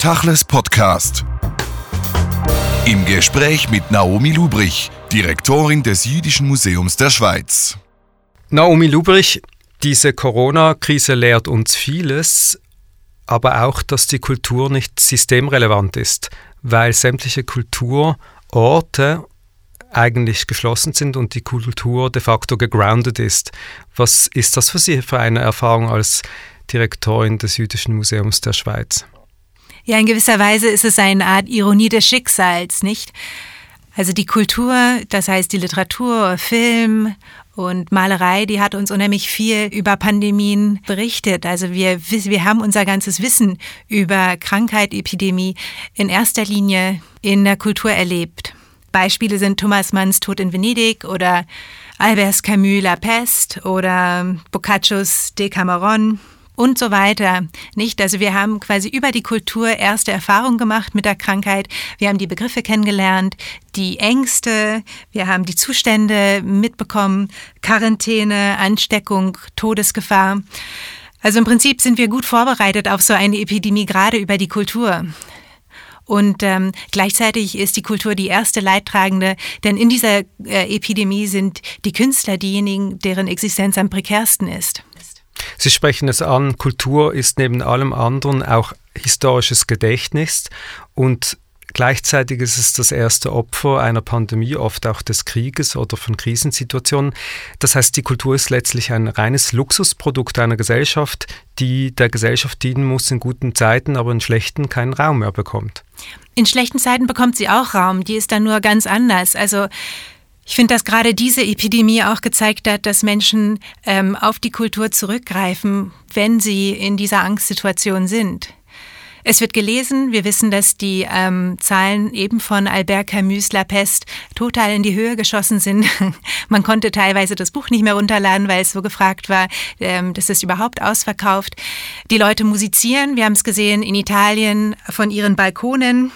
Tachles Podcast. Im Gespräch mit Naomi Lubrich, Direktorin des Jüdischen Museums der Schweiz. Naomi Lubrich, diese Corona-Krise lehrt uns vieles, aber auch, dass die Kultur nicht systemrelevant ist, weil sämtliche Kulturorte eigentlich geschlossen sind und die Kultur de facto gegroundet ist. Was ist das für Sie für eine Erfahrung als Direktorin des Jüdischen Museums der Schweiz? Ja, in gewisser Weise ist es eine Art Ironie des Schicksals, nicht? Also die Kultur, das heißt die Literatur, Film und Malerei, die hat uns unheimlich viel über Pandemien berichtet. Also wir, wir haben unser ganzes Wissen über Krankheit, Epidemie in erster Linie in der Kultur erlebt. Beispiele sind Thomas Manns Tod in Venedig oder Albert Camus La Peste oder Boccaccios Decameron und so weiter. Nicht? Also wir haben quasi über die Kultur erste Erfahrungen gemacht mit der Krankheit. Wir haben die Begriffe kennengelernt, die Ängste, wir haben die Zustände mitbekommen, Quarantäne, Ansteckung, Todesgefahr. Also im Prinzip sind wir gut vorbereitet auf so eine Epidemie, gerade über die Kultur. Und ähm, gleichzeitig ist die Kultur die erste Leidtragende, denn in dieser äh, Epidemie sind die Künstler diejenigen, deren Existenz am prekärsten ist. Sie sprechen es an, Kultur ist neben allem anderen auch historisches Gedächtnis und Gleichzeitig ist es das erste Opfer einer Pandemie, oft auch des Krieges oder von Krisensituationen. Das heißt, die Kultur ist letztlich ein reines Luxusprodukt einer Gesellschaft, die der Gesellschaft dienen muss in guten Zeiten, aber in schlechten keinen Raum mehr bekommt. In schlechten Zeiten bekommt sie auch Raum, die ist dann nur ganz anders. Also ich finde, dass gerade diese Epidemie auch gezeigt hat, dass Menschen ähm, auf die Kultur zurückgreifen, wenn sie in dieser Angstsituation sind. Es wird gelesen. Wir wissen, dass die ähm, Zahlen eben von Albert Camus La Peste total in die Höhe geschossen sind. Man konnte teilweise das Buch nicht mehr runterladen, weil es so gefragt war, ähm, dass es überhaupt ausverkauft. Die Leute musizieren. Wir haben es gesehen in Italien von ihren Balkonen.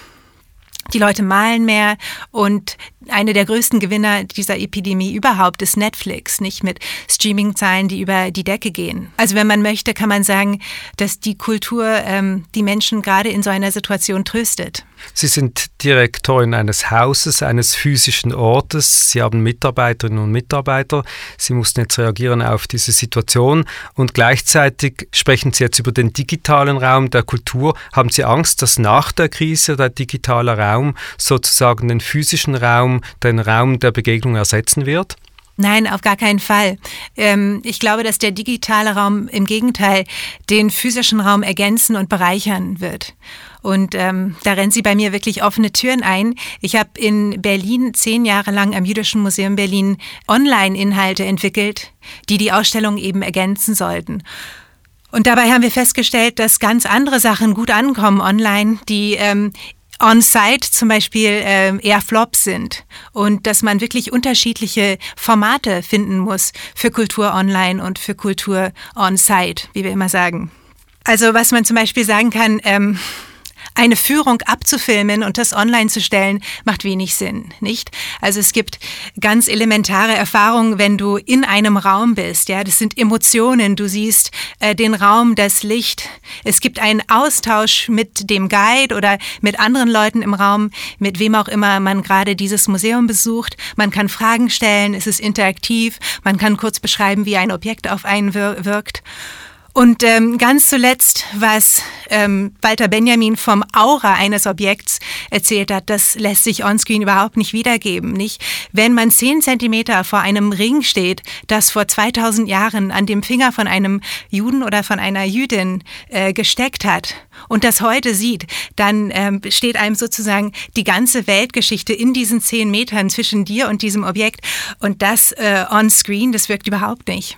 Die Leute malen mehr und eine der größten Gewinner dieser Epidemie überhaupt ist Netflix, nicht mit Streaming-Zahlen, die über die Decke gehen. Also wenn man möchte, kann man sagen, dass die Kultur ähm, die Menschen gerade in so einer Situation tröstet. Sie sind Direktorin eines Hauses, eines physischen Ortes. Sie haben Mitarbeiterinnen und Mitarbeiter. Sie mussten jetzt reagieren auf diese Situation und gleichzeitig sprechen Sie jetzt über den digitalen Raum der Kultur. Haben Sie Angst, dass nach der Krise der digitale Raum sozusagen den physischen Raum den Raum der Begegnung ersetzen wird? Nein, auf gar keinen Fall. Ähm, ich glaube, dass der digitale Raum im Gegenteil den physischen Raum ergänzen und bereichern wird. Und ähm, da rennt sie bei mir wirklich offene Türen ein. Ich habe in Berlin zehn Jahre lang am Jüdischen Museum Berlin Online-Inhalte entwickelt, die die Ausstellung eben ergänzen sollten. Und dabei haben wir festgestellt, dass ganz andere Sachen gut ankommen online, die ähm, on-site zum Beispiel äh, eher Flops sind und dass man wirklich unterschiedliche Formate finden muss für Kultur online und für Kultur on-site, wie wir immer sagen. Also was man zum Beispiel sagen kann, ähm, eine Führung abzufilmen und das online zu stellen, macht wenig Sinn, nicht? Also es gibt ganz elementare Erfahrungen, wenn du in einem Raum bist, ja, das sind Emotionen, du siehst äh, den Raum, das Licht, es gibt einen Austausch mit dem Guide oder mit anderen Leuten im Raum, mit wem auch immer man gerade dieses Museum besucht, man kann Fragen stellen, es ist interaktiv, man kann kurz beschreiben, wie ein Objekt auf einen wirkt. Und ähm, ganz zuletzt, was ähm, Walter Benjamin vom Aura eines Objekts erzählt hat, das lässt sich onscreen überhaupt nicht wiedergeben. Nicht? Wenn man zehn Zentimeter vor einem Ring steht, das vor 2000 Jahren an dem Finger von einem Juden oder von einer Jüdin äh, gesteckt hat und das heute sieht, dann ähm, steht einem sozusagen die ganze Weltgeschichte in diesen zehn Metern zwischen dir und diesem Objekt. Und das äh, onscreen, das wirkt überhaupt nicht.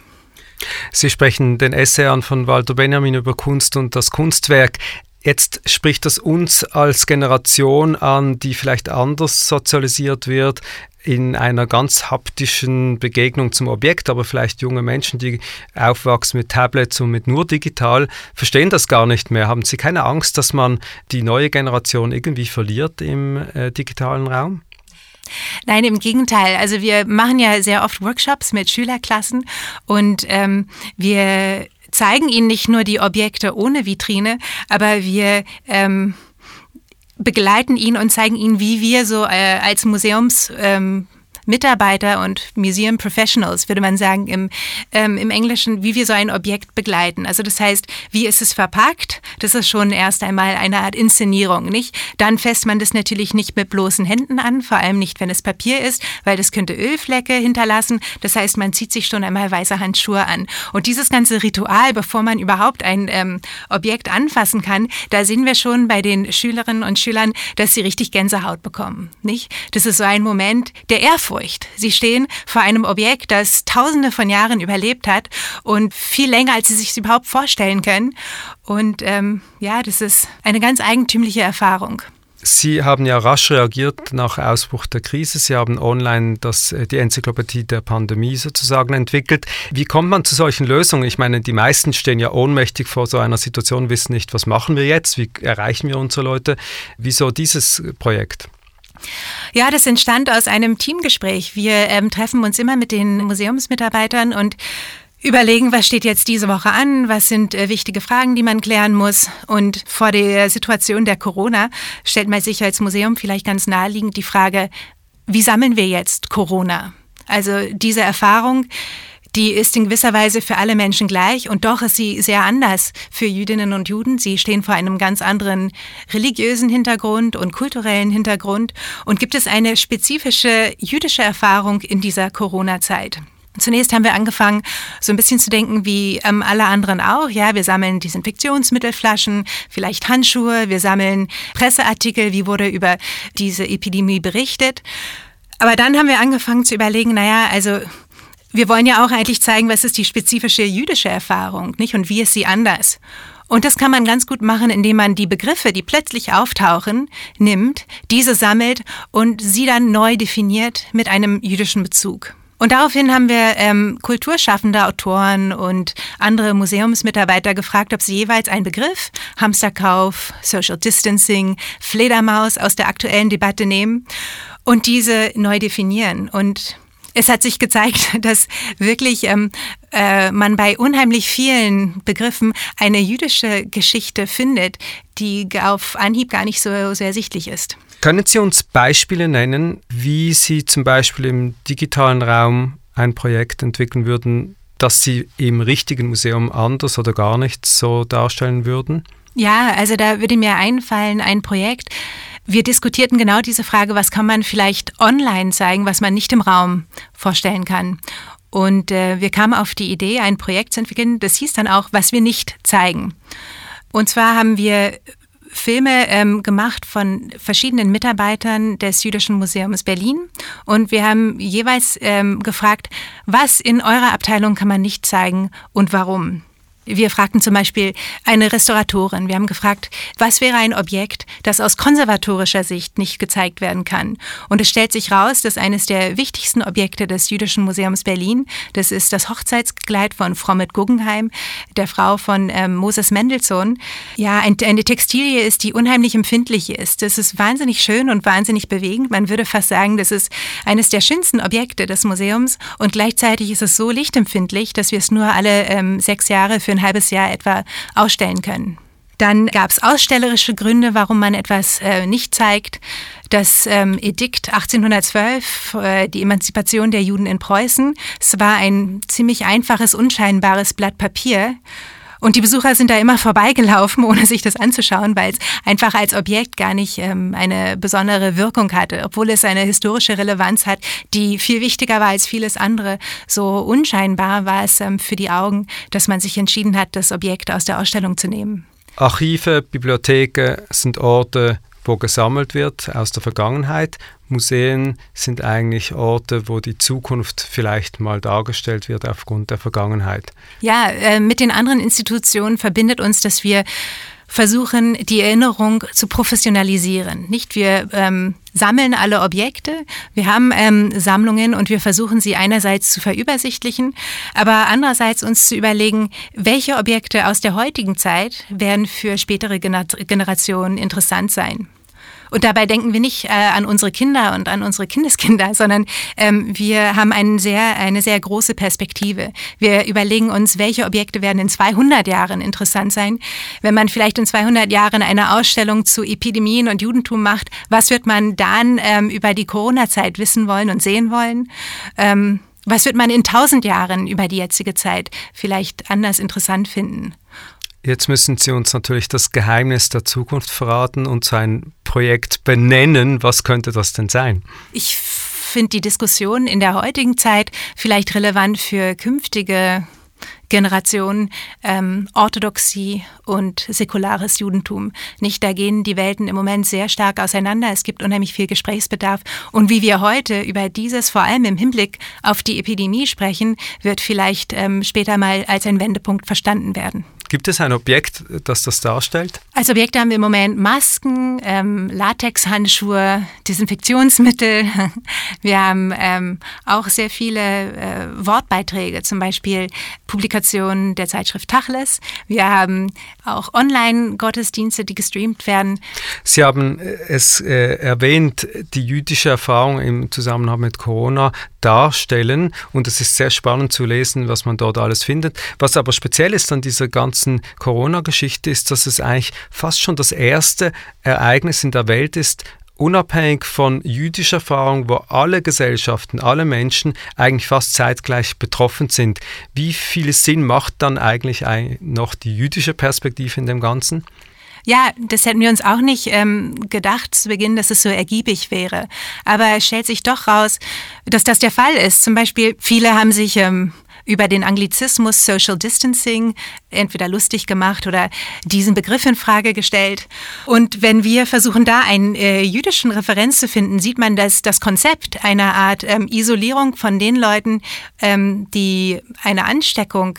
Sie sprechen den Essay an von Walter Benjamin über Kunst und das Kunstwerk. Jetzt spricht das uns als Generation an, die vielleicht anders sozialisiert wird, in einer ganz haptischen Begegnung zum Objekt, aber vielleicht junge Menschen, die aufwachsen mit Tablets und mit nur digital, verstehen das gar nicht mehr. Haben Sie keine Angst, dass man die neue Generation irgendwie verliert im äh, digitalen Raum? Nein, im Gegenteil. Also wir machen ja sehr oft Workshops mit Schülerklassen und ähm, wir zeigen ihnen nicht nur die Objekte ohne Vitrine, aber wir ähm, begleiten ihn und zeigen ihnen, wie wir so äh, als Museums ähm, Mitarbeiter und Museum Professionals, würde man sagen, im, ähm, im Englischen, wie wir so ein Objekt begleiten. Also das heißt, wie ist es verpackt? Das ist schon erst einmal eine Art Inszenierung, nicht? Dann fässt man das natürlich nicht mit bloßen Händen an, vor allem nicht, wenn es Papier ist, weil das könnte Ölflecke hinterlassen. Das heißt, man zieht sich schon einmal weiße Handschuhe an. Und dieses ganze Ritual, bevor man überhaupt ein ähm, Objekt anfassen kann, da sehen wir schon bei den Schülerinnen und Schülern, dass sie richtig Gänsehaut bekommen, nicht? Das ist so ein Moment der Ehrfurcht Ehrfurcht. Sie stehen vor einem Objekt, das tausende von Jahren überlebt hat und viel länger, als sie sich überhaupt vorstellen können. Und ähm, ja, das ist eine ganz eigentümliche Erfahrung. Sie haben ja rasch reagiert nach Ausbruch der Krise. Sie haben online das, äh, die Enzyklopädie der Pandemie sozusagen entwickelt. Wie kommt man zu solchen Lösungen? Ich meine, die meisten stehen ja ohnmächtig vor so einer Situation, wissen nicht, was machen wir jetzt, wie erreichen wir unsere Leute. Wieso dieses Projekt? Ja, das entstand aus einem Teamgespräch. Wir ähm, treffen uns immer mit den Museumsmitarbeitern und überlegen, was steht jetzt diese Woche an, was sind äh, wichtige Fragen, die man klären muss. Und vor der Situation der Corona stellt man sich als Museum vielleicht ganz naheliegend die Frage, wie sammeln wir jetzt Corona? Also diese Erfahrung, die ist in gewisser Weise für alle Menschen gleich und doch ist sie sehr anders für Jüdinnen und Juden. Sie stehen vor einem ganz anderen religiösen Hintergrund und kulturellen Hintergrund. Und gibt es eine spezifische jüdische Erfahrung in dieser Corona-Zeit? Zunächst haben wir angefangen, so ein bisschen zu denken wie ähm, alle anderen auch. Ja, wir sammeln Desinfektionsmittelflaschen, vielleicht Handschuhe, wir sammeln Presseartikel, wie wurde über diese Epidemie berichtet. Aber dann haben wir angefangen zu überlegen, naja, also wir wollen ja auch eigentlich zeigen, was ist die spezifische jüdische Erfahrung, nicht? Und wie ist sie anders? Und das kann man ganz gut machen, indem man die Begriffe, die plötzlich auftauchen, nimmt, diese sammelt und sie dann neu definiert mit einem jüdischen Bezug. Und daraufhin haben wir ähm, kulturschaffende Autoren und andere Museumsmitarbeiter gefragt, ob sie jeweils einen Begriff, Hamsterkauf, Social Distancing, Fledermaus aus der aktuellen Debatte nehmen und diese neu definieren. Und es hat sich gezeigt, dass wirklich ähm, äh, man bei unheimlich vielen Begriffen eine jüdische Geschichte findet, die auf Anhieb gar nicht so, so ersichtlich ist. Können Sie uns Beispiele nennen, wie Sie zum Beispiel im digitalen Raum ein Projekt entwickeln würden, das Sie im richtigen Museum anders oder gar nicht so darstellen würden? Ja, also da würde mir einfallen ein Projekt, wir diskutierten genau diese Frage, was kann man vielleicht online zeigen, was man nicht im Raum vorstellen kann. Und äh, wir kamen auf die Idee, ein Projekt zu entwickeln, das hieß dann auch, was wir nicht zeigen. Und zwar haben wir Filme ähm, gemacht von verschiedenen Mitarbeitern des Jüdischen Museums Berlin. Und wir haben jeweils ähm, gefragt, was in eurer Abteilung kann man nicht zeigen und warum. Wir fragten zum Beispiel eine Restauratorin. Wir haben gefragt, was wäre ein Objekt, das aus konservatorischer Sicht nicht gezeigt werden kann. Und es stellt sich raus, dass eines der wichtigsten Objekte des Jüdischen Museums Berlin, das ist das Hochzeitskleid von Frommet Guggenheim, der Frau von ähm, Moses Mendelssohn. Ja, ein, eine Textilie ist, die unheimlich empfindlich ist. Das ist wahnsinnig schön und wahnsinnig bewegend. Man würde fast sagen, das ist eines der schönsten Objekte des Museums. Und gleichzeitig ist es so lichtempfindlich, dass wir es nur alle ähm, sechs Jahre für ein halbes Jahr etwa ausstellen können. Dann gab es ausstellerische Gründe, warum man etwas äh, nicht zeigt. Das ähm, Edikt 1812, äh, die Emanzipation der Juden in Preußen, es war ein ziemlich einfaches, unscheinbares Blatt Papier. Und die Besucher sind da immer vorbeigelaufen, ohne sich das anzuschauen, weil es einfach als Objekt gar nicht ähm, eine besondere Wirkung hatte, obwohl es eine historische Relevanz hat, die viel wichtiger war als vieles andere. So unscheinbar war es ähm, für die Augen, dass man sich entschieden hat, das Objekt aus der Ausstellung zu nehmen. Archive, Bibliotheken sind Orte, wo gesammelt wird aus der Vergangenheit. Museen sind eigentlich Orte, wo die Zukunft vielleicht mal dargestellt wird aufgrund der Vergangenheit. Ja, äh, mit den anderen Institutionen verbindet uns, dass wir versuchen, die Erinnerung zu professionalisieren. Nicht wir ähm, sammeln alle Objekte, wir haben ähm, Sammlungen und wir versuchen sie einerseits zu verübersichtlichen, aber andererseits uns zu überlegen, welche Objekte aus der heutigen Zeit werden für spätere Gener Generationen interessant sein. Und dabei denken wir nicht äh, an unsere Kinder und an unsere Kindeskinder, sondern ähm, wir haben einen sehr, eine sehr große Perspektive. Wir überlegen uns, welche Objekte werden in 200 Jahren interessant sein. Wenn man vielleicht in 200 Jahren eine Ausstellung zu Epidemien und Judentum macht, was wird man dann ähm, über die Corona-Zeit wissen wollen und sehen wollen? Ähm, was wird man in 1000 Jahren über die jetzige Zeit vielleicht anders interessant finden? Jetzt müssen Sie uns natürlich das Geheimnis der Zukunft verraten und sein Projekt benennen. Was könnte das denn sein? Ich finde die Diskussion in der heutigen Zeit vielleicht relevant für künftige Generation ähm, Orthodoxie und säkulares Judentum. Nicht, da gehen die Welten im Moment sehr stark auseinander. Es gibt unheimlich viel Gesprächsbedarf. Und wie wir heute über dieses vor allem im Hinblick auf die Epidemie sprechen, wird vielleicht ähm, später mal als ein Wendepunkt verstanden werden. Gibt es ein Objekt, das das darstellt? Als Objekte haben wir im Moment Masken, ähm, Latexhandschuhe, Desinfektionsmittel. Wir haben ähm, auch sehr viele äh, Wortbeiträge, zum Beispiel Publikationen der Zeitschrift Tachles. Wir haben auch Online-Gottesdienste, die gestreamt werden. Sie haben äh, es äh, erwähnt, die jüdische Erfahrung im Zusammenhang mit Corona darstellen und es ist sehr spannend zu lesen, was man dort alles findet. Was aber speziell ist an dieser ganzen Corona-Geschichte ist, dass es eigentlich fast schon das erste Ereignis in der Welt ist, unabhängig von jüdischer Erfahrung, wo alle Gesellschaften, alle Menschen eigentlich fast zeitgleich betroffen sind. Wie viel Sinn macht dann eigentlich noch die jüdische Perspektive in dem Ganzen? Ja, das hätten wir uns auch nicht ähm, gedacht zu Beginn, dass es so ergiebig wäre. Aber es stellt sich doch raus, dass das der Fall ist. Zum Beispiel, viele haben sich ähm, über den Anglizismus Social Distancing entweder lustig gemacht oder diesen Begriff in Frage gestellt. Und wenn wir versuchen, da einen äh, jüdischen Referenz zu finden, sieht man, dass das Konzept einer Art ähm, Isolierung von den Leuten, ähm, die eine Ansteckung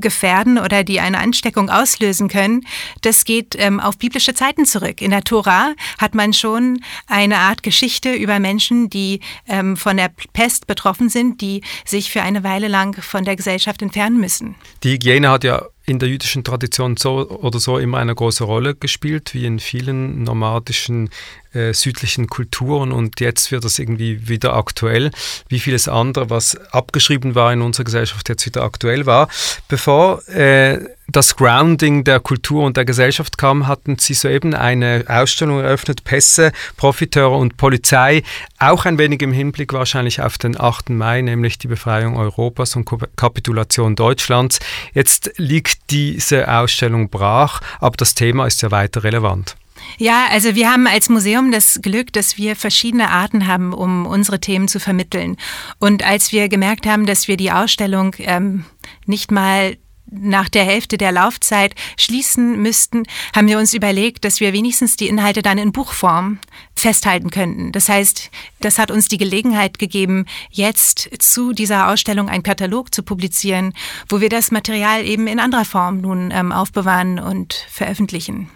gefährden oder die eine Ansteckung auslösen können, das geht ähm, auf biblische Zeiten zurück. In der Tora hat man schon eine Art Geschichte über Menschen, die ähm, von der Pest betroffen sind, die sich für eine Weile lang von der Gesellschaft entfernen müssen. Die Hygiene hat ja in der jüdischen Tradition so oder so immer eine große Rolle gespielt, wie in vielen nomadischen äh, südlichen Kulturen und jetzt wird das irgendwie wieder aktuell, wie vieles andere, was abgeschrieben war in unserer Gesellschaft, jetzt wieder aktuell war. Bevor äh, das Grounding der Kultur und der Gesellschaft kam, hatten Sie soeben eine Ausstellung eröffnet, Pässe, Profiteure und Polizei, auch ein wenig im Hinblick wahrscheinlich auf den 8. Mai, nämlich die Befreiung Europas und Kapitulation Deutschlands. Jetzt liegt diese Ausstellung brach, aber das Thema ist ja weiter relevant. Ja, also wir haben als Museum das Glück, dass wir verschiedene Arten haben, um unsere Themen zu vermitteln. Und als wir gemerkt haben, dass wir die Ausstellung ähm, nicht mal nach der Hälfte der Laufzeit schließen müssten, haben wir uns überlegt, dass wir wenigstens die Inhalte dann in Buchform festhalten könnten. Das heißt, das hat uns die Gelegenheit gegeben, jetzt zu dieser Ausstellung einen Katalog zu publizieren, wo wir das Material eben in anderer Form nun ähm, aufbewahren und veröffentlichen.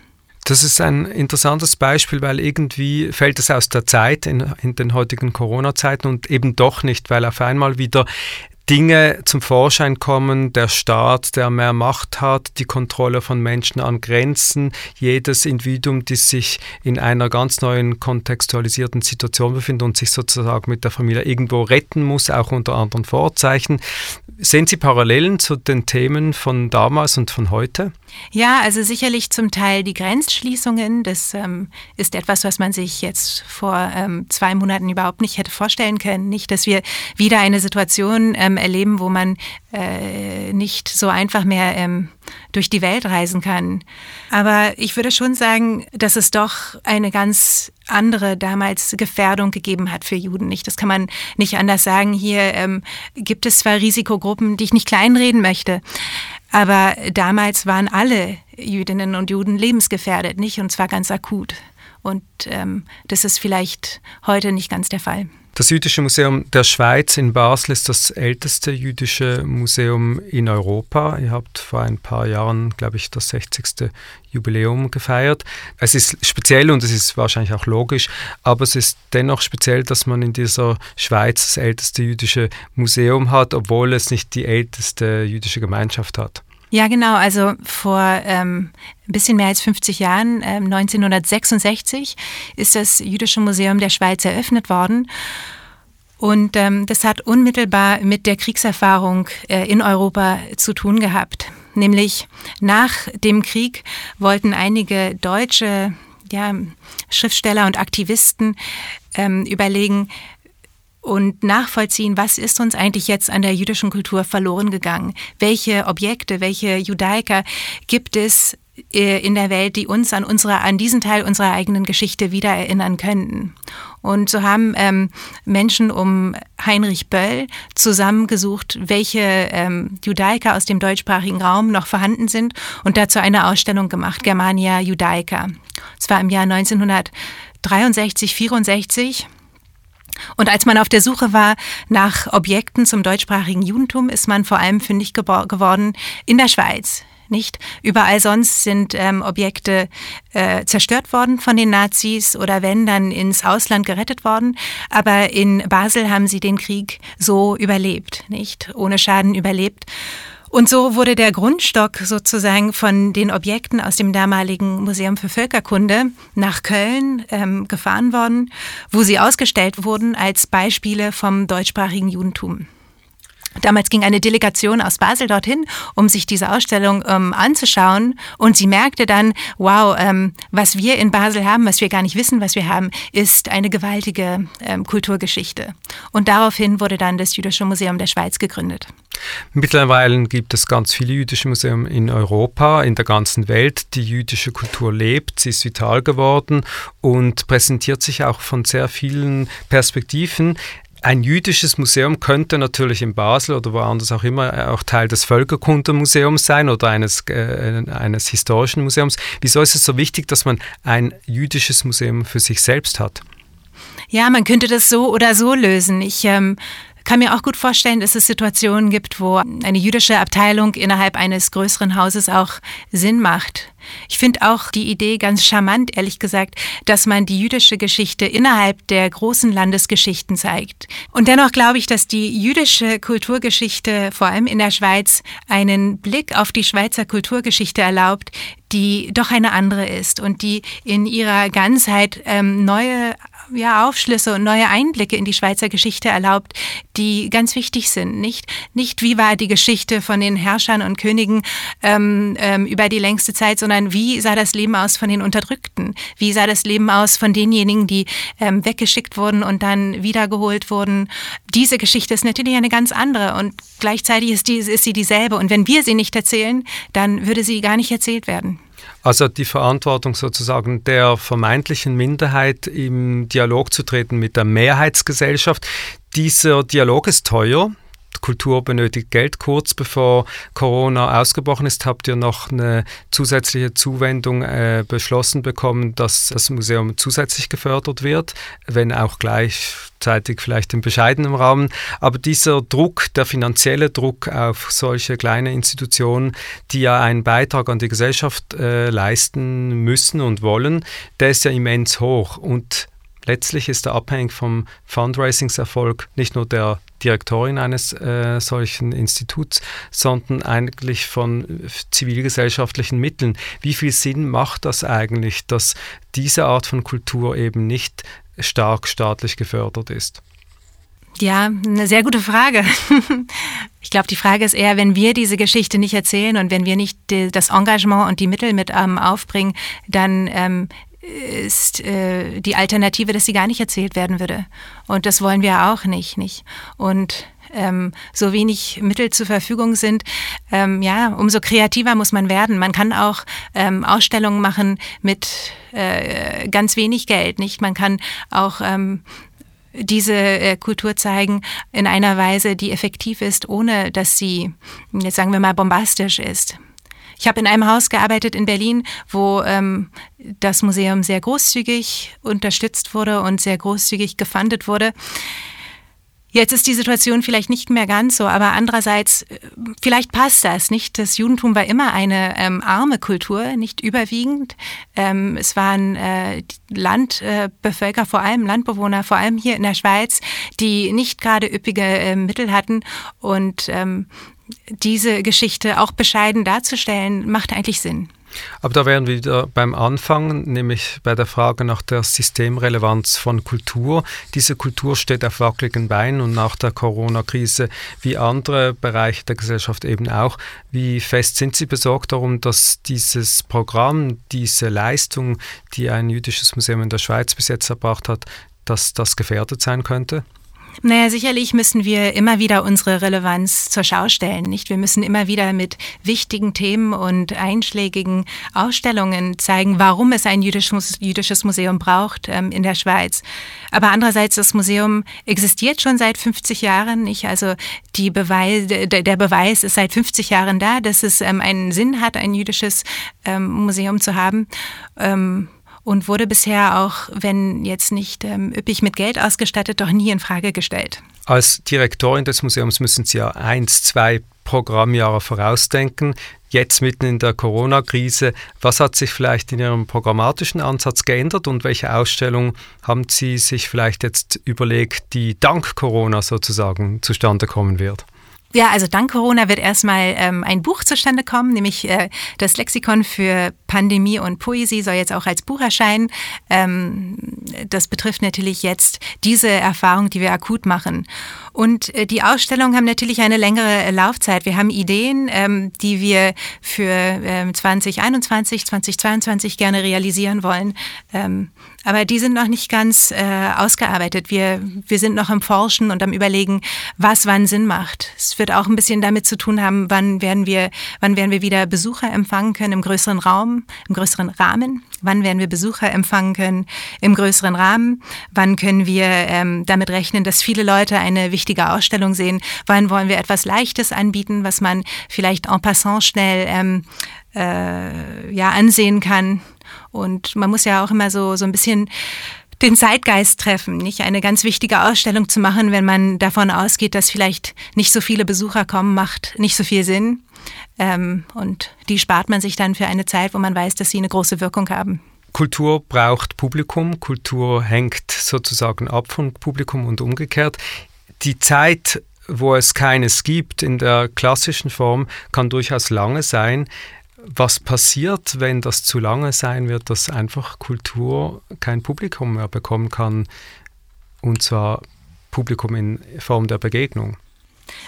Das ist ein interessantes Beispiel, weil irgendwie fällt es aus der Zeit in, in den heutigen Corona-Zeiten und eben doch nicht, weil auf einmal wieder Dinge zum Vorschein kommen, der Staat, der mehr Macht hat, die Kontrolle von Menschen an Grenzen, jedes Individuum, das sich in einer ganz neuen kontextualisierten Situation befindet und sich sozusagen mit der Familie irgendwo retten muss, auch unter anderen Vorzeichen. Sehen Sie Parallelen zu den Themen von damals und von heute? Ja, also sicherlich zum Teil die Grenzschließungen. Das ähm, ist etwas, was man sich jetzt vor ähm, zwei Monaten überhaupt nicht hätte vorstellen können. Nicht, dass wir wieder eine Situation ähm, erleben, wo man äh, nicht so einfach mehr ähm, durch die Welt reisen kann. Aber ich würde schon sagen, dass es doch eine ganz andere damals Gefährdung gegeben hat für Juden. Nicht, das kann man nicht anders sagen. Hier ähm, gibt es zwar Risikogruppen, die ich nicht kleinreden möchte, aber damals waren alle Jüdinnen und Juden lebensgefährdet, nicht? Und zwar ganz akut. Und ähm, das ist vielleicht heute nicht ganz der Fall. Das Jüdische Museum der Schweiz in Basel ist das älteste jüdische Museum in Europa. Ihr habt vor ein paar Jahren, glaube ich, das 60. Jubiläum gefeiert. Es ist speziell und es ist wahrscheinlich auch logisch, aber es ist dennoch speziell, dass man in dieser Schweiz das älteste jüdische Museum hat, obwohl es nicht die älteste jüdische Gemeinschaft hat. Ja, genau. Also vor ähm, ein bisschen mehr als 50 Jahren, äh, 1966, ist das Jüdische Museum der Schweiz eröffnet worden. Und ähm, das hat unmittelbar mit der Kriegserfahrung äh, in Europa zu tun gehabt. Nämlich nach dem Krieg wollten einige deutsche ja, Schriftsteller und Aktivisten ähm, überlegen, und nachvollziehen, was ist uns eigentlich jetzt an der jüdischen Kultur verloren gegangen? Welche Objekte, welche Judaiker gibt es äh, in der Welt, die uns an, unsere, an diesen Teil unserer eigenen Geschichte wieder erinnern könnten? Und so haben ähm, Menschen um Heinrich Böll zusammengesucht, welche ähm, Judaiker aus dem deutschsprachigen Raum noch vorhanden sind und dazu eine Ausstellung gemacht, Germania Judaica. Es war im Jahr 1963, 64 und als man auf der Suche war nach Objekten zum deutschsprachigen Judentum, ist man vor allem fündig geworden in der Schweiz. Nicht überall sonst sind ähm, Objekte äh, zerstört worden von den Nazis oder wenn dann ins Ausland gerettet worden. Aber in Basel haben sie den Krieg so überlebt, nicht ohne Schaden überlebt. Und so wurde der Grundstock sozusagen von den Objekten aus dem damaligen Museum für Völkerkunde nach Köln ähm, gefahren worden, wo sie ausgestellt wurden als Beispiele vom deutschsprachigen Judentum. Damals ging eine Delegation aus Basel dorthin, um sich diese Ausstellung ähm, anzuschauen. Und sie merkte dann, wow, ähm, was wir in Basel haben, was wir gar nicht wissen, was wir haben, ist eine gewaltige ähm, Kulturgeschichte. Und daraufhin wurde dann das Jüdische Museum der Schweiz gegründet. Mittlerweile gibt es ganz viele jüdische Museen in Europa, in der ganzen Welt. Die jüdische Kultur lebt, sie ist vital geworden und präsentiert sich auch von sehr vielen Perspektiven. Ein jüdisches Museum könnte natürlich in Basel oder woanders auch immer auch Teil des Völkerkundemuseums sein oder eines, äh, eines historischen Museums. Wieso ist es so wichtig, dass man ein jüdisches Museum für sich selbst hat? Ja, man könnte das so oder so lösen. Ich ähm, kann mir auch gut vorstellen, dass es Situationen gibt, wo eine jüdische Abteilung innerhalb eines größeren Hauses auch Sinn macht. Ich finde auch die Idee ganz charmant, ehrlich gesagt, dass man die jüdische Geschichte innerhalb der großen Landesgeschichten zeigt. Und dennoch glaube ich, dass die jüdische Kulturgeschichte vor allem in der Schweiz einen Blick auf die Schweizer Kulturgeschichte erlaubt, die doch eine andere ist und die in ihrer Ganzheit ähm, neue ja, Aufschlüsse und neue Einblicke in die Schweizer Geschichte erlaubt, die ganz wichtig sind. Nicht, nicht wie war die Geschichte von den Herrschern und Königen ähm, ähm, über die längste Zeit, sondern wie sah das Leben aus von den Unterdrückten? Wie sah das Leben aus von denjenigen, die ähm, weggeschickt wurden und dann wiedergeholt wurden? Diese Geschichte ist natürlich eine ganz andere und gleichzeitig ist, die, ist sie dieselbe. Und wenn wir sie nicht erzählen, dann würde sie gar nicht erzählt werden. Also die Verantwortung sozusagen der vermeintlichen Minderheit im Dialog zu treten mit der Mehrheitsgesellschaft. Dieser Dialog ist teuer. Kultur benötigt Geld. Kurz bevor Corona ausgebrochen ist, habt ihr noch eine zusätzliche Zuwendung äh, beschlossen bekommen, dass das Museum zusätzlich gefördert wird, wenn auch gleichzeitig vielleicht im bescheidenen Rahmen. Aber dieser Druck, der finanzielle Druck auf solche kleine Institutionen, die ja einen Beitrag an die Gesellschaft äh, leisten müssen und wollen, der ist ja immens hoch. Und letztlich ist er abhängig vom Fundraisingserfolg nicht nur der Direktorin eines äh, solchen Instituts, sondern eigentlich von zivilgesellschaftlichen Mitteln. Wie viel Sinn macht das eigentlich, dass diese Art von Kultur eben nicht stark staatlich gefördert ist? Ja, eine sehr gute Frage. Ich glaube, die Frage ist eher, wenn wir diese Geschichte nicht erzählen und wenn wir nicht die, das Engagement und die Mittel mit ähm, aufbringen, dann ähm, ist äh, die Alternative, dass sie gar nicht erzählt werden würde. Und das wollen wir auch nicht, nicht. Und ähm, so wenig Mittel zur Verfügung sind, ähm, ja, umso kreativer muss man werden. Man kann auch ähm, Ausstellungen machen mit äh, ganz wenig Geld, nicht? Man kann auch ähm, diese äh, Kultur zeigen in einer Weise, die effektiv ist, ohne dass sie, jetzt sagen wir mal, bombastisch ist. Ich habe in einem Haus gearbeitet in Berlin, wo ähm, das Museum sehr großzügig unterstützt wurde und sehr großzügig gefundet wurde. Jetzt ist die Situation vielleicht nicht mehr ganz so, aber andererseits, äh, vielleicht passt das nicht. Das Judentum war immer eine ähm, arme Kultur, nicht überwiegend. Ähm, es waren äh, Landbevölker, äh, vor allem Landbewohner, vor allem hier in der Schweiz, die nicht gerade üppige äh, Mittel hatten und ähm, diese Geschichte auch bescheiden darzustellen, macht eigentlich Sinn. Aber da wären wir wieder beim Anfang, nämlich bei der Frage nach der Systemrelevanz von Kultur. Diese Kultur steht auf wackeligen Beinen und nach der Corona-Krise, wie andere Bereiche der Gesellschaft eben auch, wie fest sind Sie besorgt darum, dass dieses Programm, diese Leistung, die ein jüdisches Museum in der Schweiz bis jetzt erbracht hat, dass das gefährdet sein könnte? Naja, sicherlich müssen wir immer wieder unsere Relevanz zur Schau stellen, nicht? Wir müssen immer wieder mit wichtigen Themen und einschlägigen Ausstellungen zeigen, warum es ein jüdisches, Museum braucht ähm, in der Schweiz. Aber andererseits, das Museum existiert schon seit 50 Jahren, nicht? Also die Beweis, der Beweis ist seit 50 Jahren da, dass es ähm, einen Sinn hat, ein jüdisches ähm, Museum zu haben. Und wurde bisher auch, wenn jetzt nicht ähm, üppig mit Geld ausgestattet, doch nie in Frage gestellt. Als Direktorin des Museums müssen Sie ja eins, zwei Programmjahre vorausdenken. Jetzt mitten in der Corona-Krise, was hat sich vielleicht in Ihrem programmatischen Ansatz geändert und welche Ausstellung haben Sie sich vielleicht jetzt überlegt, die dank Corona sozusagen zustande kommen wird? Ja, also dank Corona wird erstmal ähm, ein Buch zustande kommen, nämlich äh, das Lexikon für Pandemie und Poesie soll jetzt auch als Buch erscheinen. Ähm, das betrifft natürlich jetzt diese Erfahrung, die wir akut machen. Und äh, die Ausstellungen haben natürlich eine längere Laufzeit. Wir haben Ideen, ähm, die wir für ähm, 2021, 2022 gerne realisieren wollen. Ähm, aber die sind noch nicht ganz äh, ausgearbeitet. Wir, wir sind noch im Forschen und am Überlegen, was wann Sinn macht. Es wird auch ein bisschen damit zu tun haben, wann werden wir, wann werden wir wieder Besucher empfangen können im größeren Raum, im größeren Rahmen. Wann werden wir Besucher empfangen können im größeren Rahmen? Wann können wir ähm, damit rechnen, dass viele Leute eine wichtige Ausstellung sehen? Wann wollen wir etwas Leichtes anbieten, was man vielleicht en passant schnell ähm, äh, ja, ansehen kann? Und man muss ja auch immer so, so ein bisschen den Zeitgeist treffen, nicht eine ganz wichtige Ausstellung zu machen, wenn man davon ausgeht, dass vielleicht nicht so viele Besucher kommen, macht nicht so viel Sinn. Ähm, und die spart man sich dann für eine Zeit, wo man weiß, dass sie eine große Wirkung haben. Kultur braucht Publikum, Kultur hängt sozusagen ab von Publikum und umgekehrt. Die Zeit, wo es keines gibt in der klassischen Form, kann durchaus lange sein was passiert, wenn das zu lange sein wird, dass einfach Kultur kein Publikum mehr bekommen kann, und zwar Publikum in Form der Begegnung?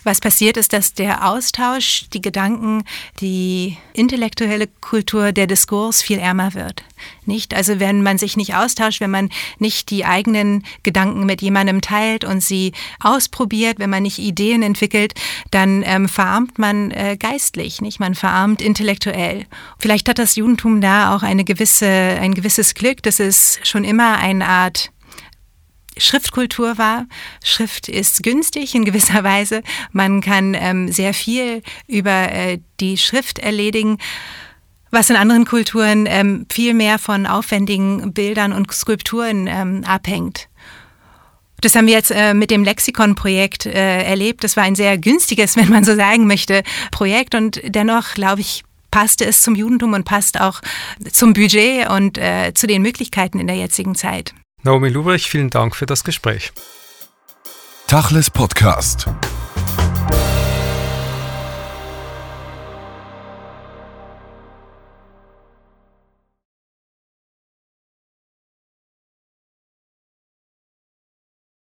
Was passiert ist, dass der Austausch, die Gedanken, die intellektuelle Kultur, der Diskurs viel ärmer wird. Nicht? Also wenn man sich nicht austauscht, wenn man nicht die eigenen Gedanken mit jemandem teilt und sie ausprobiert, wenn man nicht Ideen entwickelt, dann ähm, verarmt man äh, geistlich, nicht? Man verarmt intellektuell. Vielleicht hat das Judentum da auch eine gewisse, ein gewisses Glück, dass es schon immer eine Art Schriftkultur war. Schrift ist günstig in gewisser Weise. Man kann ähm, sehr viel über äh, die Schrift erledigen, was in anderen Kulturen ähm, viel mehr von aufwendigen Bildern und Skulpturen ähm, abhängt. Das haben wir jetzt äh, mit dem Lexikon-Projekt äh, erlebt. Das war ein sehr günstiges, wenn man so sagen möchte, Projekt und dennoch, glaube ich, passte es zum Judentum und passt auch zum Budget und äh, zu den Möglichkeiten in der jetzigen Zeit. Naomi Lubrich, vielen Dank für das Gespräch. Tachles Podcast.